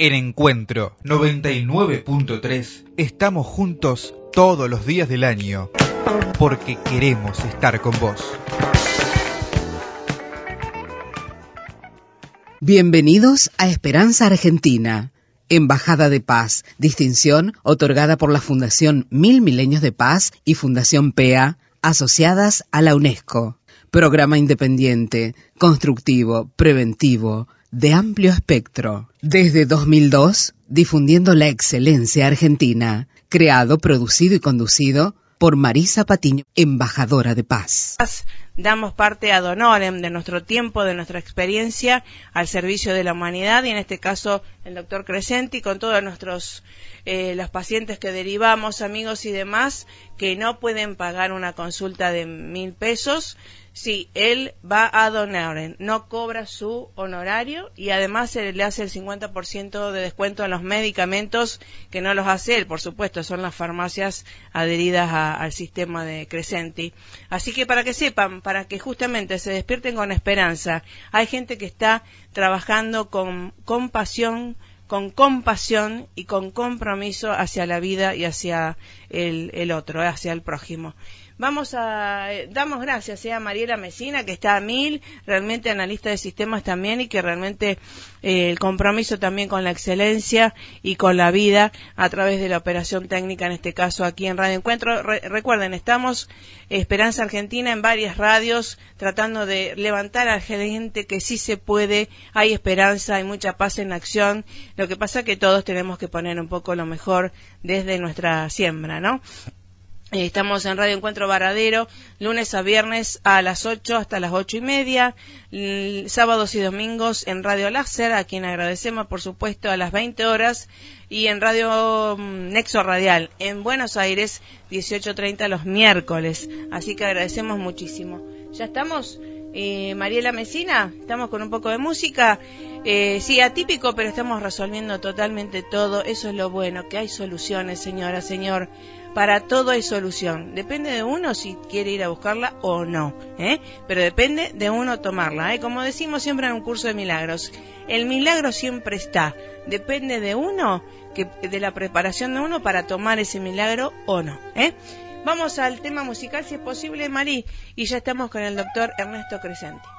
En Encuentro 99.3 estamos juntos todos los días del año porque queremos estar con vos. Bienvenidos a Esperanza Argentina, Embajada de Paz, distinción otorgada por la Fundación Mil Milenios de Paz y Fundación PEA, asociadas a la UNESCO. Programa independiente, constructivo, preventivo, de amplio espectro. Desde 2002, difundiendo la excelencia argentina. Creado, producido y conducido por Marisa Patiño, embajadora de paz. Damos parte ad honorem de nuestro tiempo, de nuestra experiencia al servicio de la humanidad y en este caso el doctor Crescenti con todos nuestros eh, los pacientes que derivamos, amigos y demás que no pueden pagar una consulta de mil pesos Sí, él va a donar, no cobra su honorario y además se le hace el 50% de descuento en los medicamentos que no los hace él, por supuesto, son las farmacias adheridas al sistema de Crescenti. Así que para que sepan, para que justamente se despierten con esperanza, hay gente que está trabajando con compasión, con compasión y con compromiso hacia la vida y hacia el, el otro, hacia el prójimo. Vamos a, eh, damos gracias eh, a Mariela Mesina, que está a mil, realmente analista de sistemas también, y que realmente eh, el compromiso también con la excelencia y con la vida a través de la operación técnica, en este caso aquí en Radio Encuentro. recuerden, estamos Esperanza Argentina en varias radios, tratando de levantar a la gente que sí se puede, hay esperanza, hay mucha paz en acción. Lo que pasa que todos tenemos que poner un poco lo mejor desde nuestra siembra, ¿no? Eh, estamos en Radio Encuentro Varadero, lunes a viernes a las 8 hasta las ocho y media, sábados y domingos en Radio Láser, a quien agradecemos por supuesto a las 20 horas, y en Radio mm, Nexo Radial en Buenos Aires, 18.30 los miércoles. Así que agradecemos muchísimo. ¿Ya estamos? Eh, Mariela Mesina, estamos con un poco de música. Eh, sí, atípico, pero estamos resolviendo totalmente todo. Eso es lo bueno, que hay soluciones, señora, señor para todo hay solución. Depende de uno si quiere ir a buscarla o no, ¿eh? pero depende de uno tomarla. ¿eh? Como decimos siempre en un curso de milagros, el milagro siempre está. Depende de uno, que, de la preparación de uno para tomar ese milagro o no. ¿eh? Vamos al tema musical, si es posible, Marí, y ya estamos con el doctor Ernesto Crescente.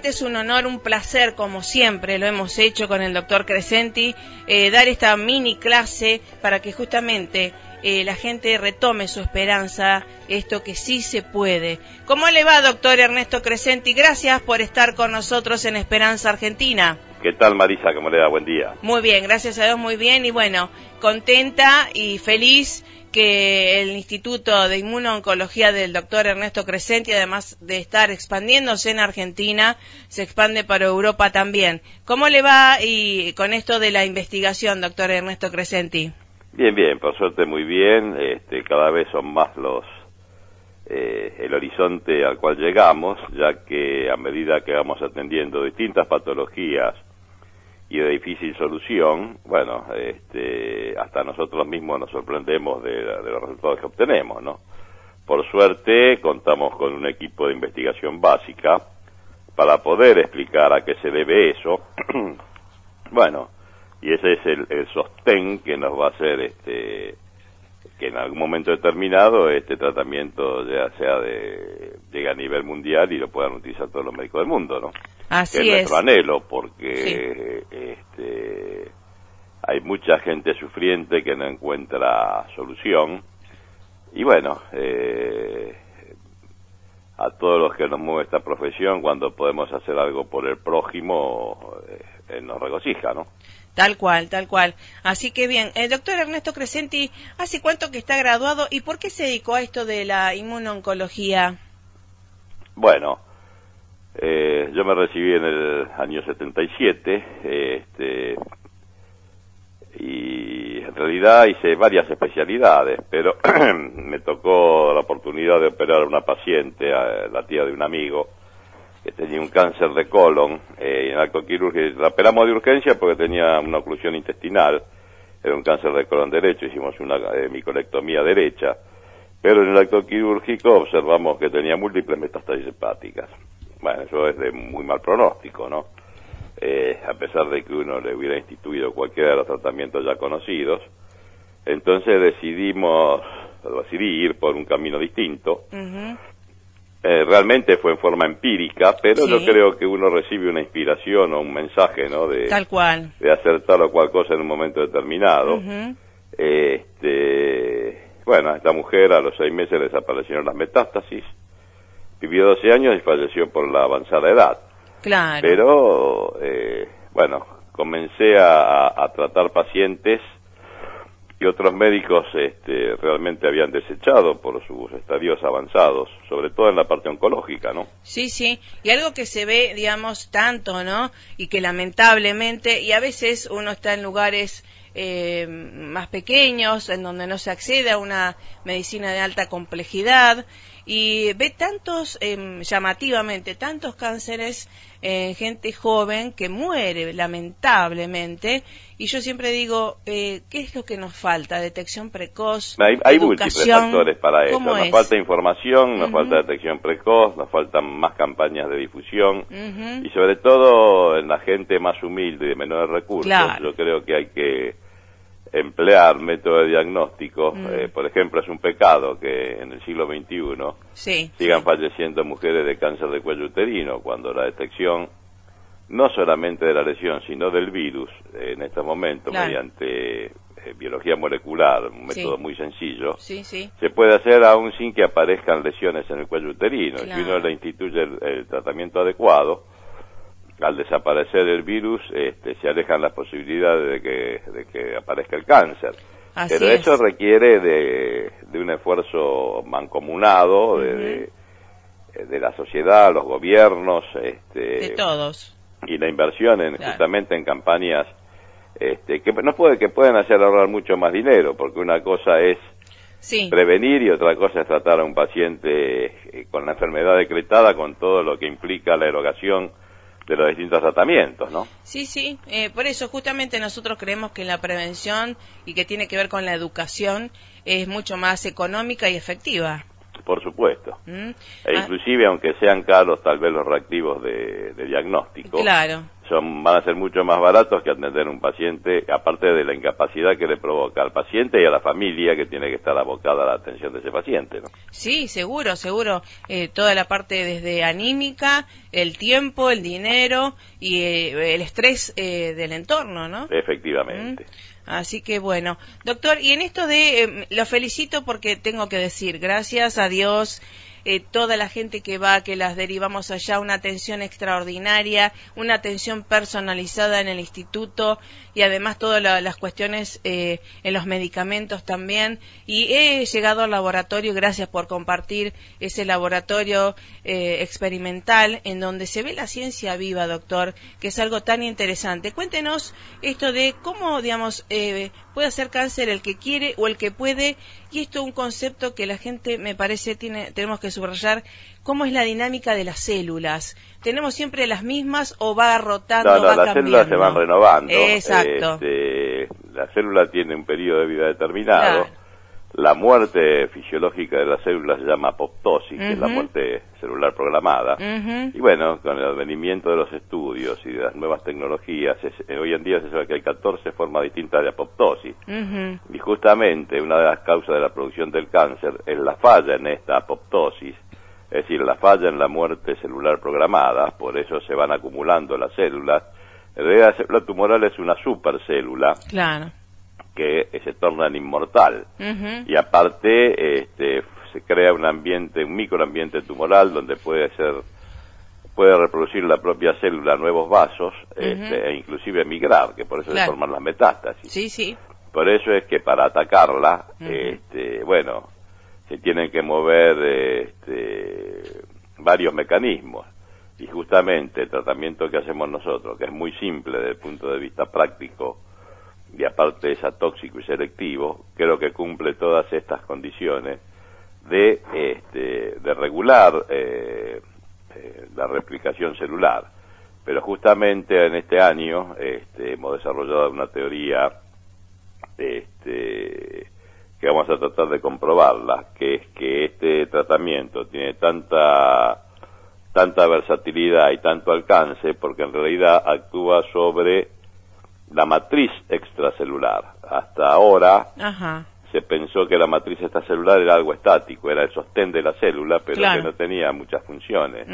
Realmente es un honor, un placer, como siempre lo hemos hecho con el doctor Crescenti, eh, dar esta mini clase para que justamente eh, la gente retome su esperanza, esto que sí se puede. ¿Cómo le va, doctor Ernesto Crescenti? Gracias por estar con nosotros en Esperanza Argentina. ¿Qué tal, Marisa? ¿Cómo le da? Buen día. Muy bien, gracias a Dios, muy bien. Y bueno, contenta y feliz que el Instituto de Inmunooncología del doctor Ernesto Crescenti, además de estar expandiéndose en Argentina, se expande para Europa también. ¿Cómo le va y con esto de la investigación, doctor Ernesto Crescenti? Bien, bien, por suerte muy bien. Este, cada vez son más los eh, el horizonte al cual llegamos, ya que a medida que vamos atendiendo distintas patologías y de difícil solución, bueno, este, hasta nosotros mismos nos sorprendemos de, los resultados que obtenemos, ¿no? Por suerte contamos con un equipo de investigación básica para poder explicar a qué se debe eso. bueno, y ese es el, el, sostén que nos va a hacer este que en algún momento determinado este tratamiento ya sea de llegue a nivel mundial y lo puedan utilizar todos los médicos del mundo, ¿no? Así que es. nuestro anhelo, porque este, hay mucha gente sufriente que no encuentra solución y bueno, eh, a todos los que nos mueve esta profesión, cuando podemos hacer algo por el prójimo, eh, nos regocija, ¿no? Tal cual, tal cual. Así que bien, el doctor Ernesto Crescenti, ¿hace cuánto que está graduado y por qué se dedicó a esto de la inmunoncología? Bueno, eh, yo me recibí en el año 77 este, realidad hice varias especialidades, pero me tocó la oportunidad de operar a una paciente, la tía de un amigo, que tenía un cáncer de colon eh, en acto quirúrgico. La operamos de urgencia porque tenía una oclusión intestinal, era un cáncer de colon derecho, hicimos una eh, micolectomía derecha, pero en el acto quirúrgico observamos que tenía múltiples metástasis hepáticas. Bueno, eso es de muy mal pronóstico, ¿no? Eh, a pesar de que uno le hubiera instituido cualquiera de los tratamientos ya conocidos. Entonces decidimos, decidí ir por un camino distinto. Eh, realmente fue en forma empírica, pero yo creo que uno recibe una inspiración o un mensaje, ¿no? De, tal cual. De hacer tal o cual cosa en un momento determinado. este, bueno, a esta mujer a los seis meses desaparecieron las metástasis, vivió 12 años y falleció por la avanzada edad. Claro. Pero, eh, bueno, comencé a, a tratar pacientes que otros médicos este, realmente habían desechado por sus estadios avanzados, sobre todo en la parte oncológica, ¿no? Sí, sí, y algo que se ve, digamos, tanto, ¿no? Y que lamentablemente, y a veces uno está en lugares eh, más pequeños, en donde no se accede a una medicina de alta complejidad, y ve tantos, eh, llamativamente, tantos cánceres en gente joven que muere lamentablemente. Y yo siempre digo, eh, ¿qué es lo que nos falta? Detección precoz. Hay, hay múltiples factores para eso. Nos falta información, nos falta detección precoz, nos faltan más campañas de difusión y sobre todo en la gente más humilde y de menores recursos. Yo creo que hay que emplear método de diagnóstico, mm. eh, por ejemplo, es un pecado que en el siglo XXI sigan falleciendo mujeres de cáncer de cuello uterino, cuando la detección no solamente de la lesión, sino del virus, eh, en este momento, mediante eh, biología molecular, un método muy sencillo, se puede hacer aún sin que aparezcan lesiones en el cuello uterino. Si uno le instituye el tratamiento adecuado, al desaparecer el virus este, se alejan las posibilidades de que, de que aparezca el cáncer. Pero eso requiere de, de, un esfuerzo mancomunado de, de, la sociedad, los gobiernos, este, de todos. Y la inversión en, justamente en campañas este, que no puede que pueden hacer ahorrar mucho más dinero, porque una cosa es prevenir y otra cosa es tratar a un paciente eh, con la enfermedad decretada con todo lo que implica la erogación de los distintos tratamientos, ¿no? Sí, sí, eh, por eso justamente nosotros creemos que la prevención y que tiene que ver con la educación es mucho más económica y efectiva. Por supuesto. ¿Mm? E ah. inclusive, aunque sean caros tal vez los reactivos de, diagnóstico, claro. Son van a ser mucho más baratos que atender un paciente, aparte de la incapacidad que le provoca al paciente y a la familia que tiene que estar abocada a la atención de ese paciente. ¿no? Sí, seguro, seguro. Eh, toda la parte desde anímica, el tiempo, el dinero y eh, el estrés eh, del entorno, ¿no? Efectivamente. Así que bueno, doctor, y en esto de, lo felicito porque tengo que decir, gracias a Dios, eh, toda la gente que va, que las derivamos allá, una atención extraordinaria, una atención personalizada en el instituto y además todas las cuestiones eh, en los medicamentos también. Y he llegado al laboratorio, gracias por compartir ese laboratorio eh, experimental en donde se ve la ciencia viva, doctor, que es algo tan interesante. Cuéntenos esto de cómo, digamos, puede hacer cáncer el que quiere o el que puede y esto es un concepto que la gente me parece tiene tenemos que subrayar cómo es la dinámica de las células. Tenemos siempre las mismas o va rotando no, no, las células se van renovando. Exacto. Este, la célula tiene un periodo de vida determinado la muerte fisiológica de la célula se llama apoptosis, que es la muerte celular programada. Y bueno, con el advenimiento de los estudios y de las nuevas tecnologías, eh, hoy en día se sabe que hay 14 formas distintas de apoptosis. Y justamente una de las causas de la producción del cáncer es la falla en esta apoptosis, es decir, la falla en la muerte celular programada, por eso se van acumulando las células. En realidad la célula tumoral es una supercélula. Claro que se tornan inmortal. Y aparte este, se crea un ambiente, un microambiente tumoral donde puede ser puede reproducir la propia célula nuevos vasos este, e inclusive migrar, que por eso se forman las metástasis. Sí, sí. Por eso es que para atacarla, este, bueno, se tienen que mover este, varios mecanismos. Y justamente el tratamiento que hacemos nosotros, que es muy simple desde el punto de vista práctico, y aparte es atóxico y selectivo, creo que cumple todas estas condiciones de, este, de regular eh, eh, la replicación celular. Pero justamente en este año este, hemos desarrollado una teoría este, que vamos a tratar de comprobarla, que es que este tratamiento tiene tanta tanta versatilidad y tanto alcance porque en realidad actúa sobre la matriz extracelular. Hasta ahora se pensó que la matriz extracelular era algo estático, era el sostén de la célula, pero que no tenía muchas funciones.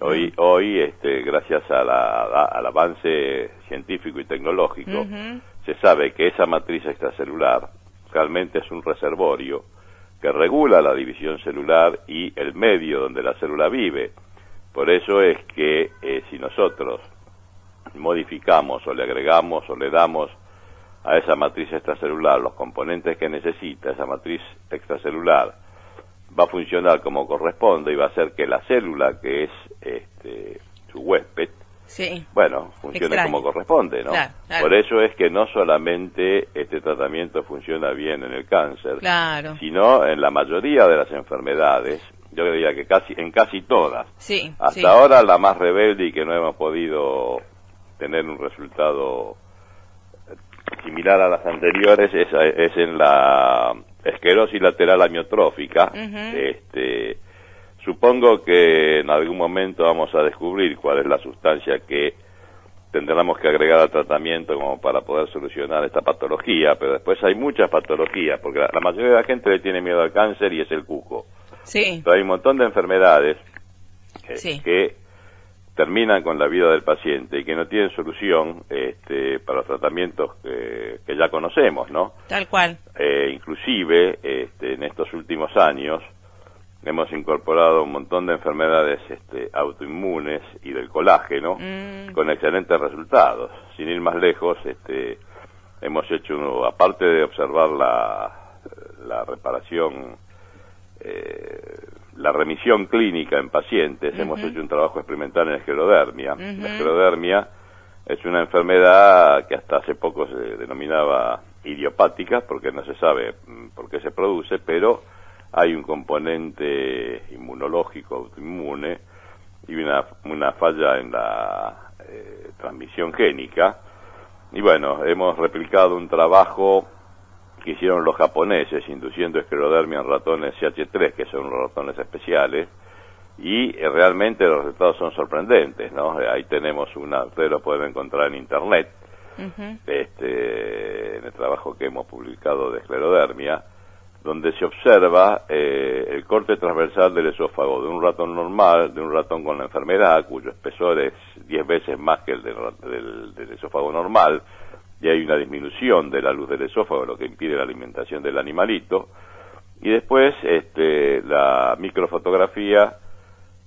Hoy, hoy este, gracias a la, al avance científico y tecnológico, se sabe que esa matriz extracelular realmente es un reservorio que regula la división celular y el medio donde la célula vive. Por eso es que eh, si nosotros modificamos o le agregamos o le damos a esa matriz extracelular los componentes que necesita esa matriz extracelular, va a funcionar como corresponde y va a hacer que la célula que es este, su huésped, bueno, funcione como corresponde, ¿no? Por eso es que no solamente este tratamiento funciona bien en el cáncer, sino en la mayoría de las enfermedades, yo diría que casi en casi todas. Hasta ahora la más rebelde y que no hemos podido tener un resultado similar a las anteriores es, es en la esclerosis lateral amiotrófica. este, supongo que en algún momento vamos a descubrir cuál es la sustancia que tendremos que agregar al tratamiento como para poder solucionar esta patología, pero después hay muchas patologías, porque la, mayoría de la gente le tiene miedo al cáncer y es el cuco. Sí. Pero hay un montón de enfermedades que terminan con la vida del paciente y que no tienen solución este, para los tratamientos que, ya conocemos, ¿no? Tal cual. Eh, inclusive, este, en estos últimos años, hemos incorporado un montón de enfermedades este, autoinmunes y del colágeno mm. con excelentes resultados. Sin ir más lejos, este, hemos hecho, aparte de observar la, la reparación eh, la remisión clínica en pacientes, hemos hecho un trabajo experimental en esclerodermia. La esclerodermia es una enfermedad que hasta hace poco se denominaba idiopática, porque no se sabe mm, por qué se produce, pero hay un componente inmunológico autoinmune y una, una falla en la eh, transmisión génica. Y bueno, hemos replicado un trabajo que hicieron los japoneses induciendo esclerodermia en ratones CH3, que son los ratones especiales, y eh, realmente los resultados son sorprendentes, ¿no? Ahí tenemos una, ustedes lo pueden encontrar en internet, este, en el trabajo que hemos publicado de esclerodermia, donde se observa eh, el corte transversal del esófago de un ratón normal, de un ratón con la enfermedad, cuyo espesor es 10 veces más que el del, del, esófago normal, y hay una disminución de la luz del esófago, lo que impide la alimentación del animalito, y después este, la microfotografía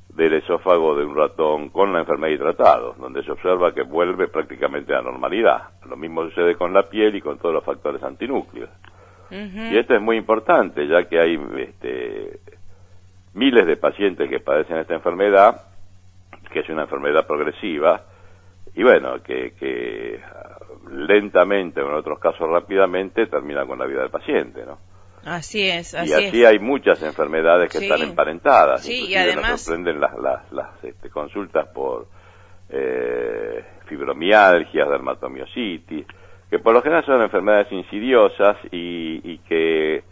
del esófago de un ratón con la enfermedad y tratado, donde se observa que vuelve prácticamente a la normalidad. Lo mismo sucede con la piel y con todos los factores antinúcleos. Y esto es muy importante, ya que hay este, miles de pacientes que padecen esta enfermedad, que es una enfermedad progresiva, y bueno, que, que lentamente, o en otros casos rápidamente, termina con la vida del paciente, ¿no? Así es, así y así hay muchas enfermedades que están emparentadas. Sí, y además... Nos sorprenden las, las, las este, consultas por eh, fibromialgias, dermatomiositis, que por lo general son enfermedades insidiosas y, que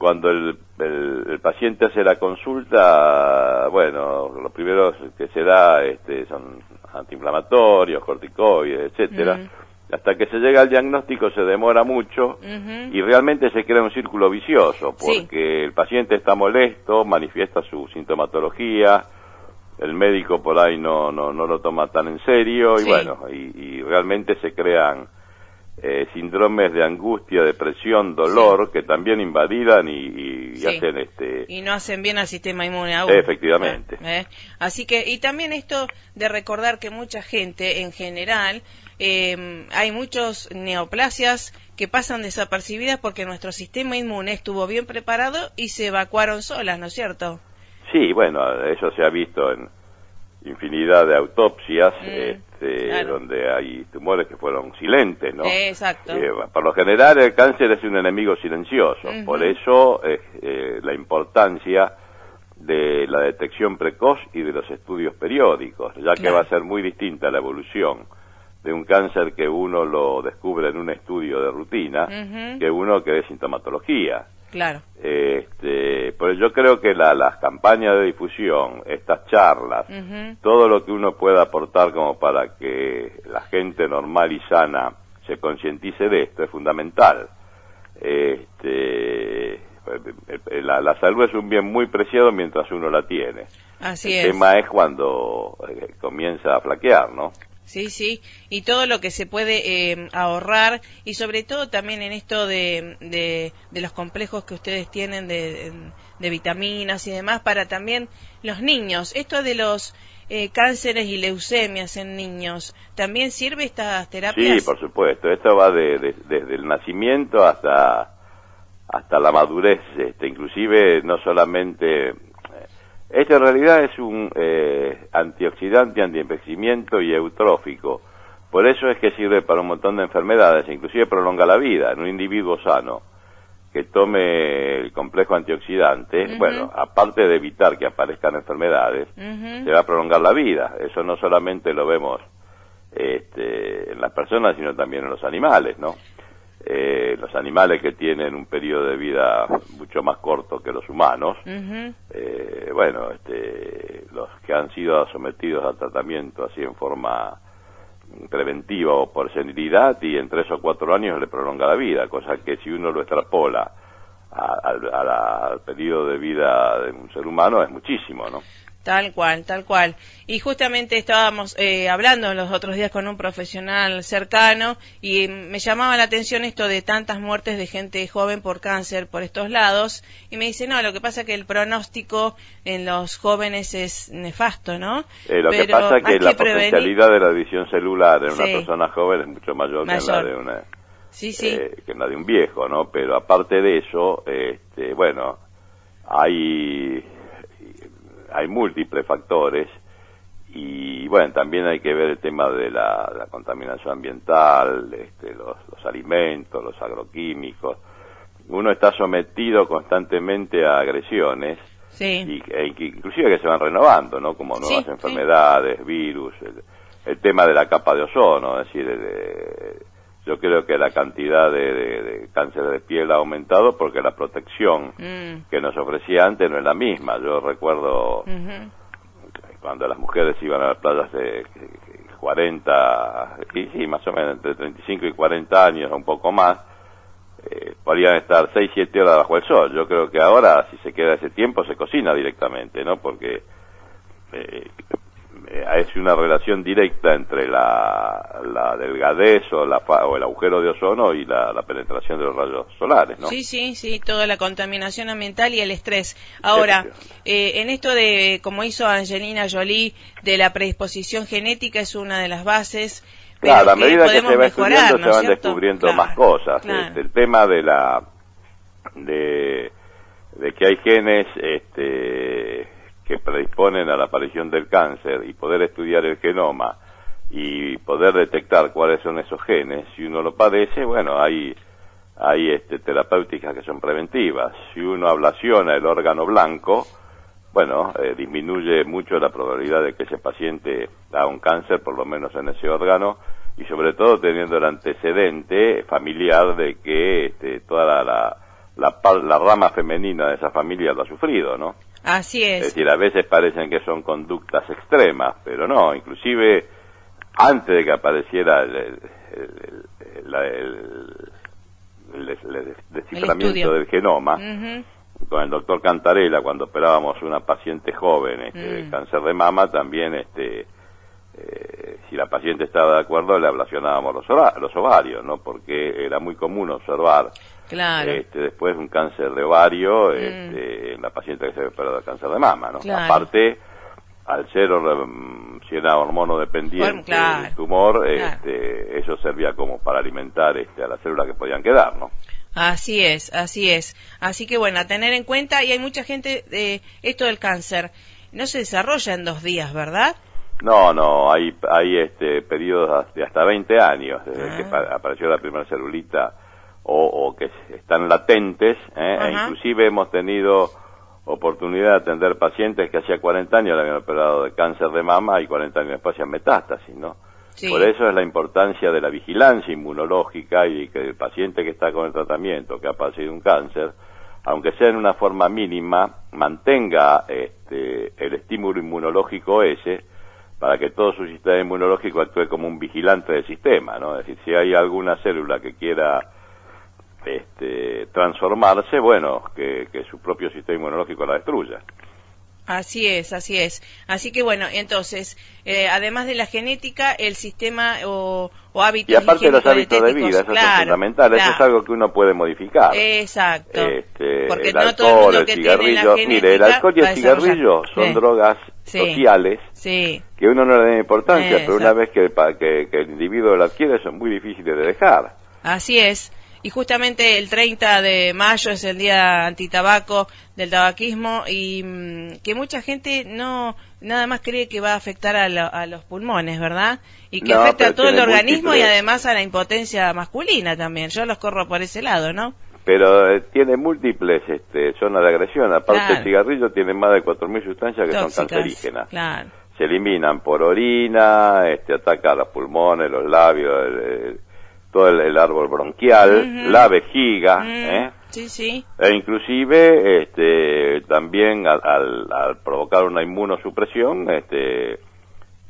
cuando el, el, paciente hace la consulta, bueno, lo primero que se da este, son antiinflamatorios, corticoides, etcétera. Hasta que se llega al diagnóstico se demora mucho y realmente se crea un círculo vicioso porque el paciente está molesto, manifiesta su sintomatología, el médico por ahí no, no, no lo toma tan en serio y bueno, y realmente se crean eh, síndromes de angustia, depresión, dolor, que también invadidan y, hacen este... Y no hacen bien al sistema inmune aún. Efectivamente. ¿Eh? Así que, y también esto de recordar que mucha gente, en general, eh, hay muchos neoplasias que pasan desapercibidas porque nuestro sistema inmune estuvo bien preparado y se evacuaron solas, ¿no es cierto? Sí, bueno, eso se ha visto en infinidad de autopsias. Mm. Este, donde hay tumores que fueron silentes, ¿no? Exacto. Eh, por lo general el cáncer es un enemigo silencioso, por eso eh, la importancia de la detección precoz y de los estudios periódicos, ya que va a ser muy distinta la evolución de un cáncer que uno lo descubre en un estudio de rutina que uno que de sintomatología. Claro. Este, pues yo creo que la, las campañas de difusión, estas charlas, todo lo que uno pueda aportar como para que la gente normal y sana se concientice de esto es fundamental. Este, la, la, salud es un bien muy preciado mientras uno la tiene. Así El tema es cuando eh, comienza a flaquear, ¿no? Sí, sí, y todo lo que se puede eh, ahorrar y sobre todo también en esto de, de, los complejos que ustedes tienen de, de, vitaminas y demás para también los niños. Esto de los eh, cánceres y leucemias en niños, ¿también sirve estas terapias? Sí, por supuesto, esto va de, desde el nacimiento hasta hasta la madurez, este, inclusive no solamente este en realidad es un eh, antioxidante, antienvejecimiento y eutrófico. Por eso es que sirve para un montón de enfermedades, inclusive prolonga la vida en un individuo sano que tome el complejo antioxidante, bueno, aparte de evitar que aparezcan enfermedades, se va a prolongar la vida. Eso no solamente lo vemos este, en las personas, sino también en los animales, ¿no? Eh, los animales que tienen un periodo de vida mucho más corto que los humanos, eh, bueno, este, los que han sido sometidos a tratamiento así en forma preventiva o por senilidad y en tres o cuatro años le prolonga la vida, cosa que si uno lo extrapola al periodo de vida de un ser humano es muchísimo, ¿no? Tal cual, tal cual. Y justamente estábamos eh, hablando los otros días con un profesional cercano y me llamaba la atención esto de tantas muertes de gente joven por cáncer por estos lados y me dice, no, lo que pasa es que el pronóstico en los jóvenes es nefasto, ¿no? Eh, lo que pasa es que, la potencialidad de la división celular en una persona joven es mucho mayor, que la de una... Sí, sí. Eh, que la de un viejo, ¿no? Pero aparte de eso, este, bueno, hay hay múltiples factores y bueno, también hay que ver el tema de la, contaminación ambiental, este, los, alimentos, los agroquímicos. Uno está sometido constantemente a agresiones y, e inclusive que se van renovando, ¿no? Como nuevas enfermedades, virus, el, tema de la capa de ozono, es decir, yo creo que la cantidad de, cáncer de piel ha aumentado porque la protección mm. que nos ofrecía antes no es la misma. Yo recuerdo cuando las mujeres iban a las playas de 40, y sí, más o menos entre 35 y 40 años, un poco más, eh, podrían estar 6, 7 horas bajo el sol. Yo creo que ahora, si se queda ese tiempo, se cocina directamente, ¿no? Porque eh, es una relación directa entre la, la delgadez o, la, o el agujero de ozono y la, penetración de los rayos solares, ¿no? Sí, sí, sí, toda la contaminación ambiental y el estrés. Ahora, eh, en esto de, como hizo Angelina Jolie, de la predisposición genética es una de las bases. Claro, a medida que se va estudiando se van descubriendo más cosas. Este, el tema de la de, de que hay genes este que predisponen a la aparición del cáncer y poder estudiar el genoma y poder detectar cuáles son esos genes, si uno lo padece, bueno, hay, hay este, terapéuticas que son preventivas. Si uno ablaciona el órgano blanco, bueno, eh, disminuye mucho la probabilidad de que ese paciente haga un cáncer, por lo menos en ese órgano, y sobre todo teniendo el antecedente familiar de que este, toda la, la, la, la rama femenina de esa familia lo ha sufrido, ¿no? Así es. Es decir, a veces parecen que son conductas extremas, pero no, inclusive antes de que apareciera el, desciframiento del genoma, con el doctor Cantarella, cuando operábamos una paciente joven este, de mm. cáncer de mama, también este, eh, si la paciente estaba de acuerdo, le ablacionábamos los, los ovarios, ¿no? Porque era muy común observar Claro. Este, después un cáncer de ovario mm. este, en la paciente que se había operado de cáncer de mama, ¿no? Aparte, al ser si era hormono dependiente el tumor, este, eso servía como para alimentar este, a las células que podían quedar, ¿no? Así es, así es. Así que bueno, a tener en cuenta, y hay mucha gente, de esto del cáncer, no se desarrolla en dos días, ¿verdad? No, no, hay, hay este, periodos de hasta 20 años, desde que ah. apareció la primera celulita o, que están latentes, ¿eh? e inclusive hemos tenido oportunidad de atender pacientes que hacía 40 años le habían operado de cáncer de mama y 40 años después hacían metástasis, ¿no? Por eso es la importancia de la vigilancia inmunológica y que el paciente que está con el tratamiento, que ha padecido un cáncer, aunque sea en una forma mínima, mantenga este, el estímulo inmunológico ese para que todo su sistema inmunológico actúe como un vigilante del sistema, ¿no? Es decir, si hay alguna célula que quiera este, transformarse, bueno, que, su propio sistema inmunológico la destruya. Así es, así es. Así que bueno, entonces, eh, además de la genética, el sistema o, o hábitos Y aparte de los hábitos de vida, eso es fundamental, eso es algo que uno puede modificar. Exacto. Este, Porque el no alcohol, todo el, cigarrillo, mire, el alcohol y el cigarrillo son drogas sociales que uno no le da importancia, pero una vez que, que, que el individuo lo adquiere son muy difíciles de dejar. Así es y justamente el 30 de mayo es el día antitabaco del tabaquismo y mm, que mucha gente no nada más cree que va a afectar a, los pulmones, ¿verdad? Y que afecta a todo el organismo y además a la impotencia masculina también. Yo los corro por ese lado, ¿no? Pero eh, tiene múltiples este, zonas de agresión. Aparte, el cigarrillo tiene más de 4.000 sustancias que son cancerígenas. Se eliminan por orina, este, ataca a los pulmones, los labios, el, todo el, árbol bronquial, la vejiga, ¿eh? Sí, sí. E inclusive, este, también al, provocar una inmunosupresión, este,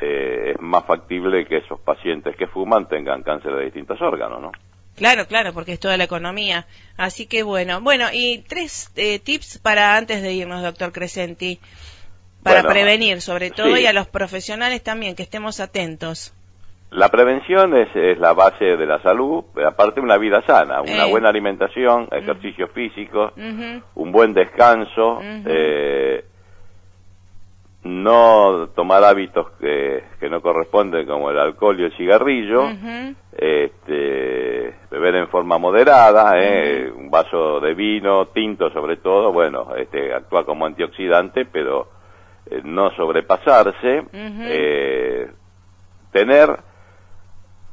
eh, es más factible que esos pacientes que fuman tengan cáncer de distintos órganos, ¿no? Claro, claro, porque es toda la economía. Así que bueno, bueno, y tres eh, tips para antes de irnos, doctor Crescenti, para prevenir sobre todo y a los profesionales también, que estemos atentos. La prevención es, es, la base de la salud, aparte una vida sana, una eh. buena alimentación, ejercicio físico, un buen descanso, eh, no tomar hábitos que, que, no corresponden como el alcohol y el cigarrillo, este, beber en forma moderada, eh, un vaso de vino, tinto sobre todo, bueno, este, actúa como antioxidante, pero eh, no sobrepasarse, tener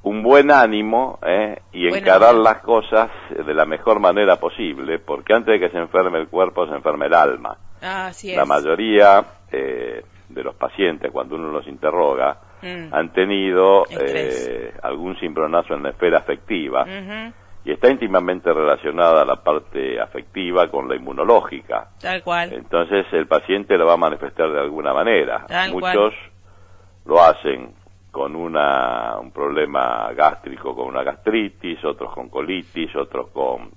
un buen ánimo ¿eh? y encarar las cosas de la mejor manera posible, porque antes de que se enferme el cuerpo, se enferme el alma. Así La mayoría eh, de los pacientes, cuando uno los interroga, mm. han tenido eh, algún cimbronazo en la esfera afectiva y está íntimamente relacionada la parte afectiva con la inmunológica. Tal cual. Entonces el paciente lo va a manifestar de alguna manera. Muchos lo hacen con una, un problema gástrico, con una gastritis, otros con colitis, otros con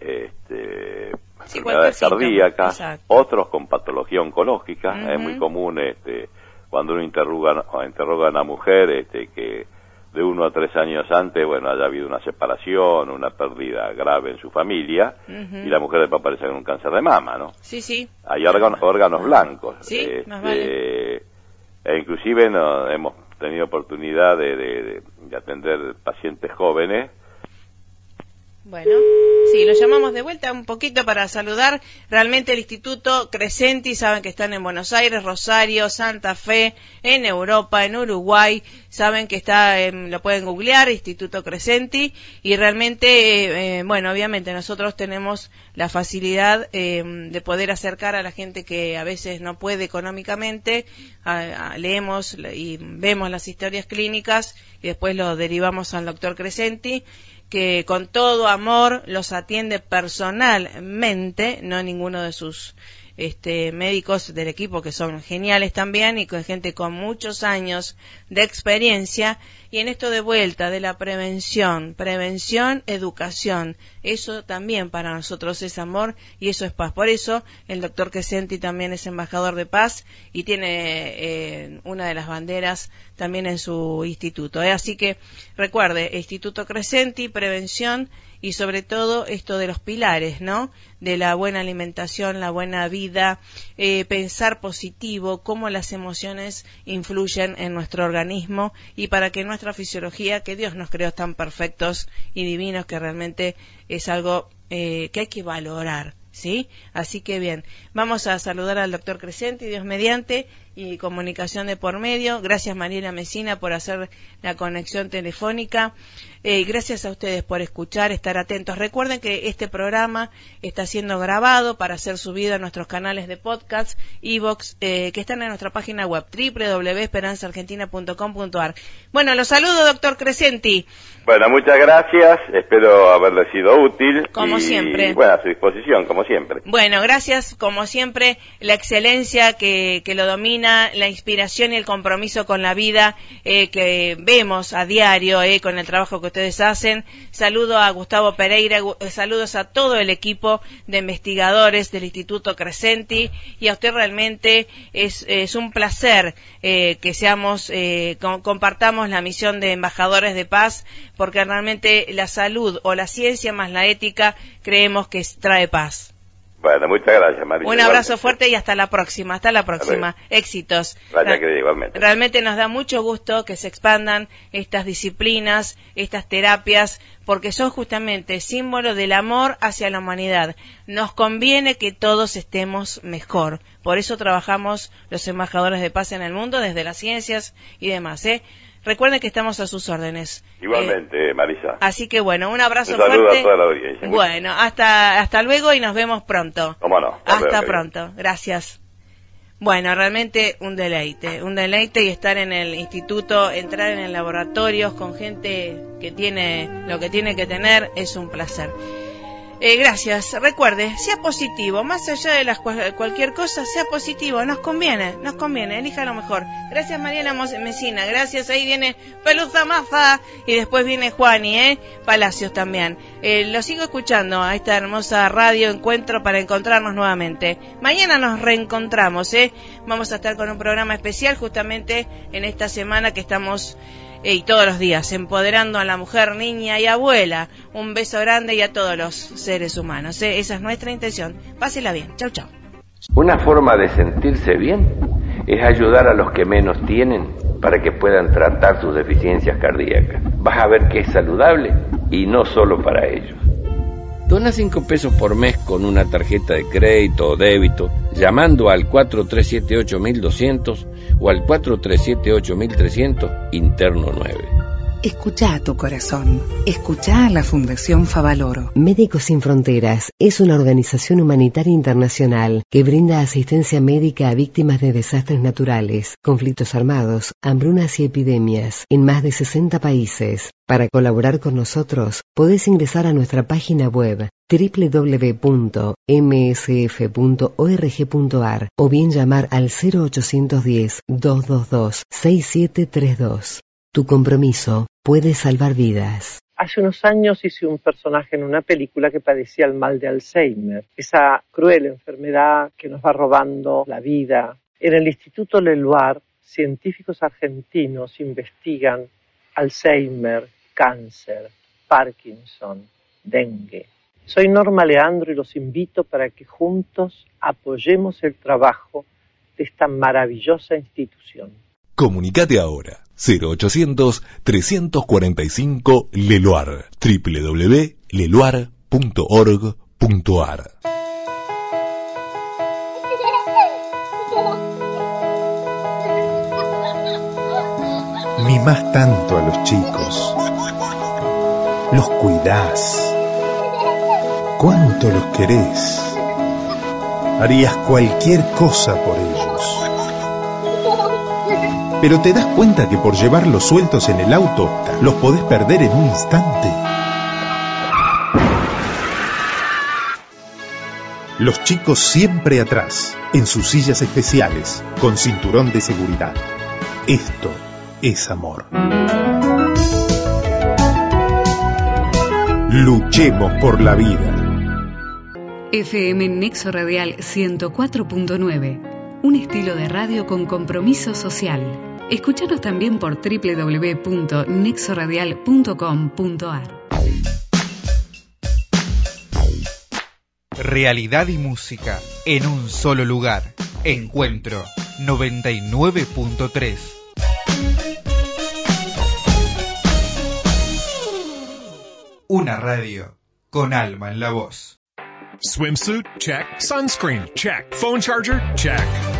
este, enfermedades cardíacas, otros con patología oncológica. Es muy común este, cuando uno interroga, interroga a una mujer este, que de uno a tres años antes, bueno, haya habido una separación, una pérdida grave en su familia, y la mujer después aparece con un cáncer de mama, ¿no? Sí, sí. Hay órganos, órganos blancos. Sí, este, E inclusive hemos tenido oportunidad de atender pacientes jóvenes. Bueno, sí, lo llamamos de vuelta un poquito para saludar. Realmente el Instituto Crescenti, saben que están en Buenos Aires, Rosario, Santa Fe, en Europa, en Uruguay. Saben que está, lo pueden googlear, Instituto Crescenti. Y realmente, eh, eh, bueno, obviamente nosotros tenemos la facilidad eh, de poder acercar a la gente que a veces no puede económicamente. leemos y vemos las historias clínicas y después lo derivamos al doctor Crescenti que con todo amor los atiende personalmente, no ninguno de sus este, médicos del equipo que son geniales también y con gente con muchos años de experiencia y en esto de vuelta de la prevención, prevención, educación, eso también para nosotros es amor y eso es paz. Por eso el doctor Quesenti también es embajador de paz y tiene eh, una de las banderas también en su instituto. ¿eh? Así que recuerde, Instituto Crescenti, prevención y sobre todo esto de los pilares, ¿no? De la buena alimentación, la buena vida, eh, pensar positivo, cómo las emociones influyen en nuestro organismo y para que nuestra fisiología, que Dios nos creó tan perfectos y divinos que realmente es algo eh, que hay que valorar. ¿Sí? Así que bien, vamos a saludar al doctor Crescenti, Dios mediante, y comunicación de por medio. Gracias Mariela Mesina por hacer la conexión telefónica. Eh, gracias a ustedes por escuchar, estar atentos. Recuerden que este programa está siendo grabado para ser subido a nuestros canales de podcast, Evox, eh, que están en nuestra página web www.esperanzaargentina.com.ar. Bueno, los saludo, doctor Crescenti. Bueno, muchas gracias. Espero haberle sido útil. Como siempre. Bueno, a su disposición, como siempre. Bueno, gracias, como siempre, la excelencia que, que lo domina, la inspiración y el compromiso con la vida eh, que vemos a diario eh, con el trabajo que ustedes hacen. Saludo a Gustavo Pereira, eh, saludos a todo el equipo de investigadores del Instituto Crescenti y a usted realmente es, es un placer eh, que seamos, eh, compartamos la misión de embajadores de paz porque realmente la salud o la ciencia más la ética creemos que trae paz. Bueno, muchas gracias, María. Un abrazo fuerte y hasta la próxima. Hasta la próxima. Éxitos. igualmente. Realmente nos da mucho gusto que se expandan estas disciplinas, estas terapias, porque son justamente símbolo del amor hacia la humanidad. Nos conviene que todos estemos mejor. Por eso trabajamos los embajadores de paz en el mundo, desde las ciencias y demás. ¿eh? Recuerden que estamos a sus órdenes. Igualmente, eh, Marisa. Así que bueno, un abrazo un saludo a toda la audiencia. Bueno, hasta, hasta luego y nos vemos pronto. ¿Cómo no? Hasta pronto. Gracias. Bueno, realmente un deleite, un deleite y estar en el instituto, entrar en el laboratorio con gente que tiene lo que tiene que tener es un placer. Eh, gracias. Recuerde, sea positivo, más allá de las cualquier cosa, sea positivo. Nos conviene, nos conviene. Elija lo mejor. Gracias Mariela Mesina. Gracias. Ahí viene Peluza Mafa y después viene Juani, ¿eh? Palacios también. Eh, lo sigo escuchando a esta hermosa radio encuentro para encontrarnos nuevamente. Mañana nos reencontramos, ¿eh? Vamos a estar con un programa especial justamente en esta semana que estamos y todos los días, empoderando a la mujer, niña y abuela. Un beso grande y a todos los seres humanos. ¿eh? Esa es nuestra intención. Pásela bien. Chau, chau. Una forma de sentirse bien es ayudar a los que menos tienen para que puedan tratar sus deficiencias cardíacas. Vas a ver que es saludable y no solo para ellos. Dona 5 pesos por mes con una tarjeta de crédito o débito llamando al 4378 1200 o al 4378 1300 interno 9. Escucha a tu corazón. Escucha a la Fundación Favaloro. Médicos Sin Fronteras es una organización humanitaria internacional que brinda asistencia médica a víctimas de desastres naturales, conflictos armados, hambrunas y epidemias en más de 60 países. Para colaborar con nosotros, podés ingresar a nuestra página web www.msf.org.ar o bien llamar al 0810 222 6732. Tu compromiso puede salvar vidas. Hace unos años hice un personaje en una película que padecía el mal de Alzheimer, esa cruel enfermedad que nos va robando la vida. En el Instituto Leluar, científicos argentinos investigan Alzheimer, cáncer, Parkinson, dengue. Soy Norma Leandro y los invito para que juntos apoyemos el trabajo de esta maravillosa institución. Comunicate ahora 0800-345 Leluar www.leluar.org.ar Mimás tanto a los chicos, los cuidás, cuánto los querés, harías cualquier cosa por ellos pero te das cuenta que por llevarlos sueltos en el auto los podés perder en un instante. Los chicos siempre atrás, en sus sillas especiales, con cinturón de seguridad. Esto es amor. Luchemos por la vida. FM Nexo Radial 104.9. Un estilo de radio con compromiso social. Escúchanos también por www.nexoradial.com.ar. Realidad y música en un solo lugar. Encuentro 99.3. Una radio con alma en la voz. Swimsuit? Check. Sunscreen? Check. Phone charger? Check.